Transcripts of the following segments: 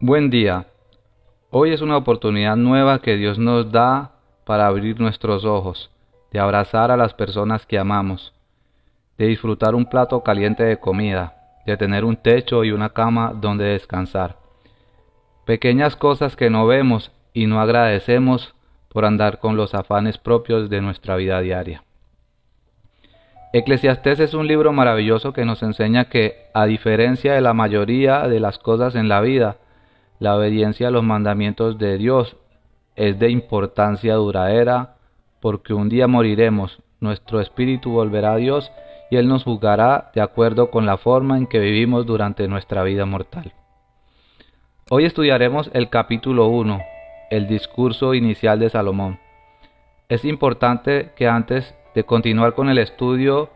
Buen día. Hoy es una oportunidad nueva que Dios nos da para abrir nuestros ojos, de abrazar a las personas que amamos, de disfrutar un plato caliente de comida, de tener un techo y una cama donde descansar. Pequeñas cosas que no vemos y no agradecemos por andar con los afanes propios de nuestra vida diaria. Eclesiastés es un libro maravilloso que nos enseña que, a diferencia de la mayoría de las cosas en la vida, la obediencia a los mandamientos de Dios es de importancia duradera, porque un día moriremos, nuestro espíritu volverá a Dios y Él nos juzgará de acuerdo con la forma en que vivimos durante nuestra vida mortal. Hoy estudiaremos el capítulo 1, el discurso inicial de Salomón. Es importante que antes de continuar con el estudio,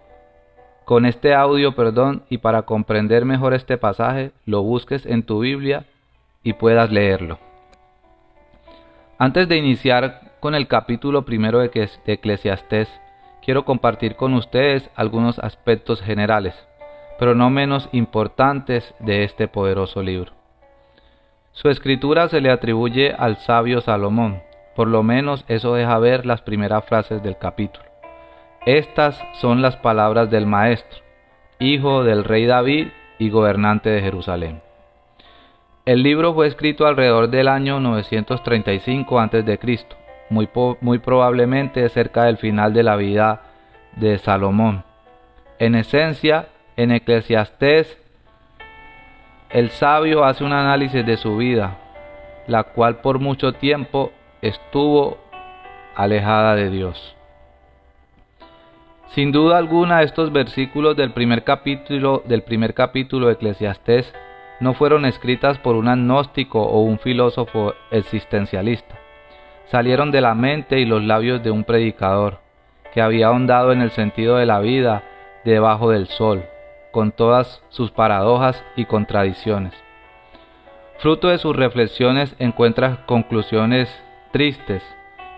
con este audio, perdón, y para comprender mejor este pasaje, lo busques en tu Biblia y puedas leerlo. Antes de iniciar con el capítulo primero de Eclesiastés, quiero compartir con ustedes algunos aspectos generales, pero no menos importantes de este poderoso libro. Su escritura se le atribuye al sabio Salomón, por lo menos eso deja ver las primeras frases del capítulo. Estas son las palabras del Maestro, hijo del rey David y gobernante de Jerusalén. El libro fue escrito alrededor del año 935 a.C., muy, muy probablemente cerca del final de la vida de Salomón. En esencia, en Eclesiastés, el sabio hace un análisis de su vida, la cual por mucho tiempo estuvo alejada de Dios. Sin duda alguna, estos versículos del primer capítulo del primer capítulo de Eclesiastés no fueron escritas por un agnóstico o un filósofo existencialista. Salieron de la mente y los labios de un predicador que había ahondado en el sentido de la vida debajo del sol, con todas sus paradojas y contradicciones. Fruto de sus reflexiones encuentra conclusiones tristes,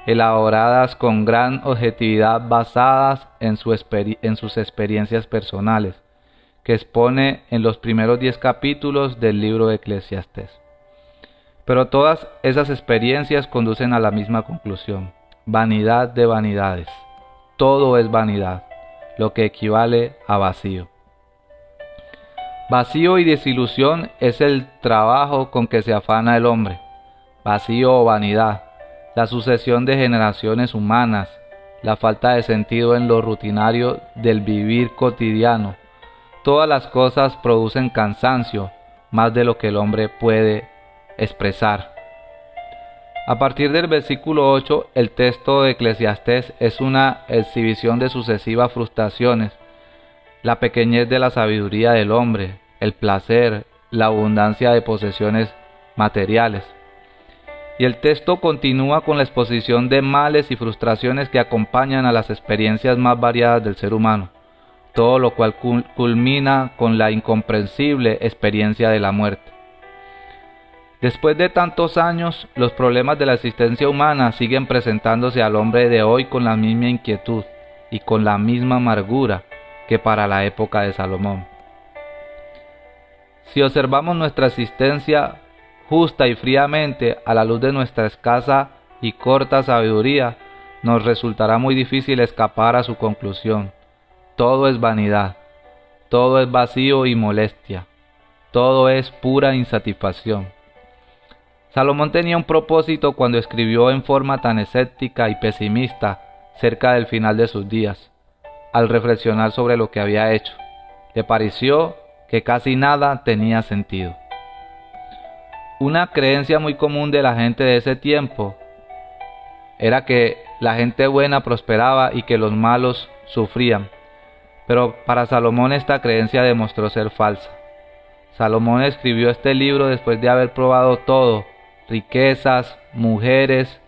elaboradas con gran objetividad basadas en, en sus experiencias personales, que expone en los primeros diez capítulos del libro de Eclesiastés. Pero todas esas experiencias conducen a la misma conclusión, vanidad de vanidades. Todo es vanidad, lo que equivale a vacío. Vacío y desilusión es el trabajo con que se afana el hombre. Vacío o vanidad la sucesión de generaciones humanas, la falta de sentido en lo rutinario del vivir cotidiano. Todas las cosas producen cansancio, más de lo que el hombre puede expresar. A partir del versículo 8, el texto de Eclesiastés es una exhibición de sucesivas frustraciones, la pequeñez de la sabiduría del hombre, el placer, la abundancia de posesiones materiales. Y el texto continúa con la exposición de males y frustraciones que acompañan a las experiencias más variadas del ser humano, todo lo cual culmina con la incomprensible experiencia de la muerte. Después de tantos años, los problemas de la existencia humana siguen presentándose al hombre de hoy con la misma inquietud y con la misma amargura que para la época de Salomón. Si observamos nuestra existencia justa y fríamente a la luz de nuestra escasa y corta sabiduría, nos resultará muy difícil escapar a su conclusión. Todo es vanidad, todo es vacío y molestia, todo es pura insatisfacción. Salomón tenía un propósito cuando escribió en forma tan escéptica y pesimista cerca del final de sus días, al reflexionar sobre lo que había hecho. Le pareció que casi nada tenía sentido. Una creencia muy común de la gente de ese tiempo era que la gente buena prosperaba y que los malos sufrían. Pero para Salomón esta creencia demostró ser falsa. Salomón escribió este libro después de haber probado todo, riquezas, mujeres,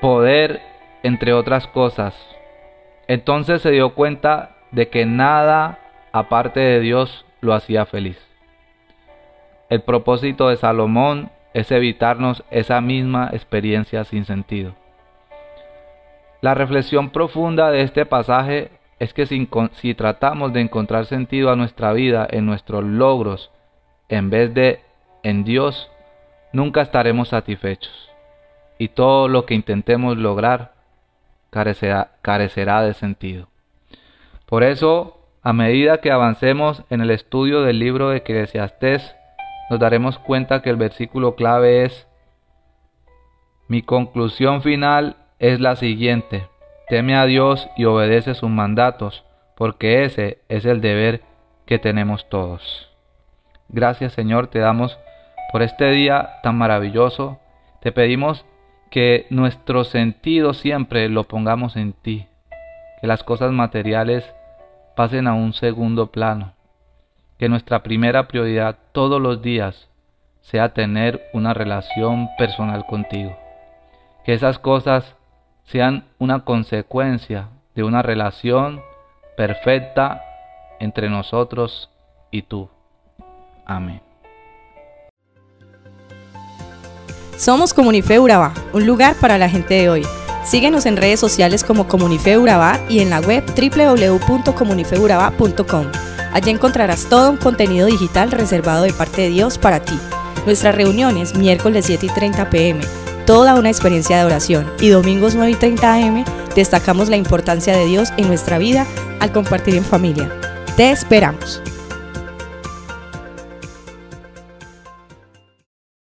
poder, entre otras cosas. Entonces se dio cuenta de que nada aparte de Dios lo hacía feliz. El propósito de Salomón es evitarnos esa misma experiencia sin sentido. La reflexión profunda de este pasaje es que si, tratamos de encontrar sentido a nuestra vida en nuestros logros en vez de en Dios, nunca estaremos satisfechos y todo lo que intentemos lograr carecerá, carecerá de sentido. Por eso, a medida que avancemos en el estudio del libro de Eclesiastés, nos daremos cuenta que el versículo clave es, mi conclusión final es la siguiente, teme a Dios y obedece sus mandatos, porque ese es el deber que tenemos todos. Gracias Señor, te damos por este día tan maravilloso. Te pedimos que nuestro sentido siempre lo pongamos en ti, que las cosas materiales pasen a un segundo plano, que nuestra primera prioridad todos los días sea tener una relación personal contigo, que esas cosas sean una consecuencia de una relación perfecta entre nosotros y tú. Amén. Somos Comunife Urabá, un lugar para la gente de hoy. Síguenos en redes sociales como Comunife Urabá y en la web www.comunifeurabá.com. Allí encontrarás todo un contenido digital reservado de parte de Dios para ti. Nuestras reuniones miércoles 7 y 30 pm, toda una experiencia de oración y domingos 9 y 30 am destacamos la importancia de Dios en nuestra vida al compartir en familia. Te esperamos.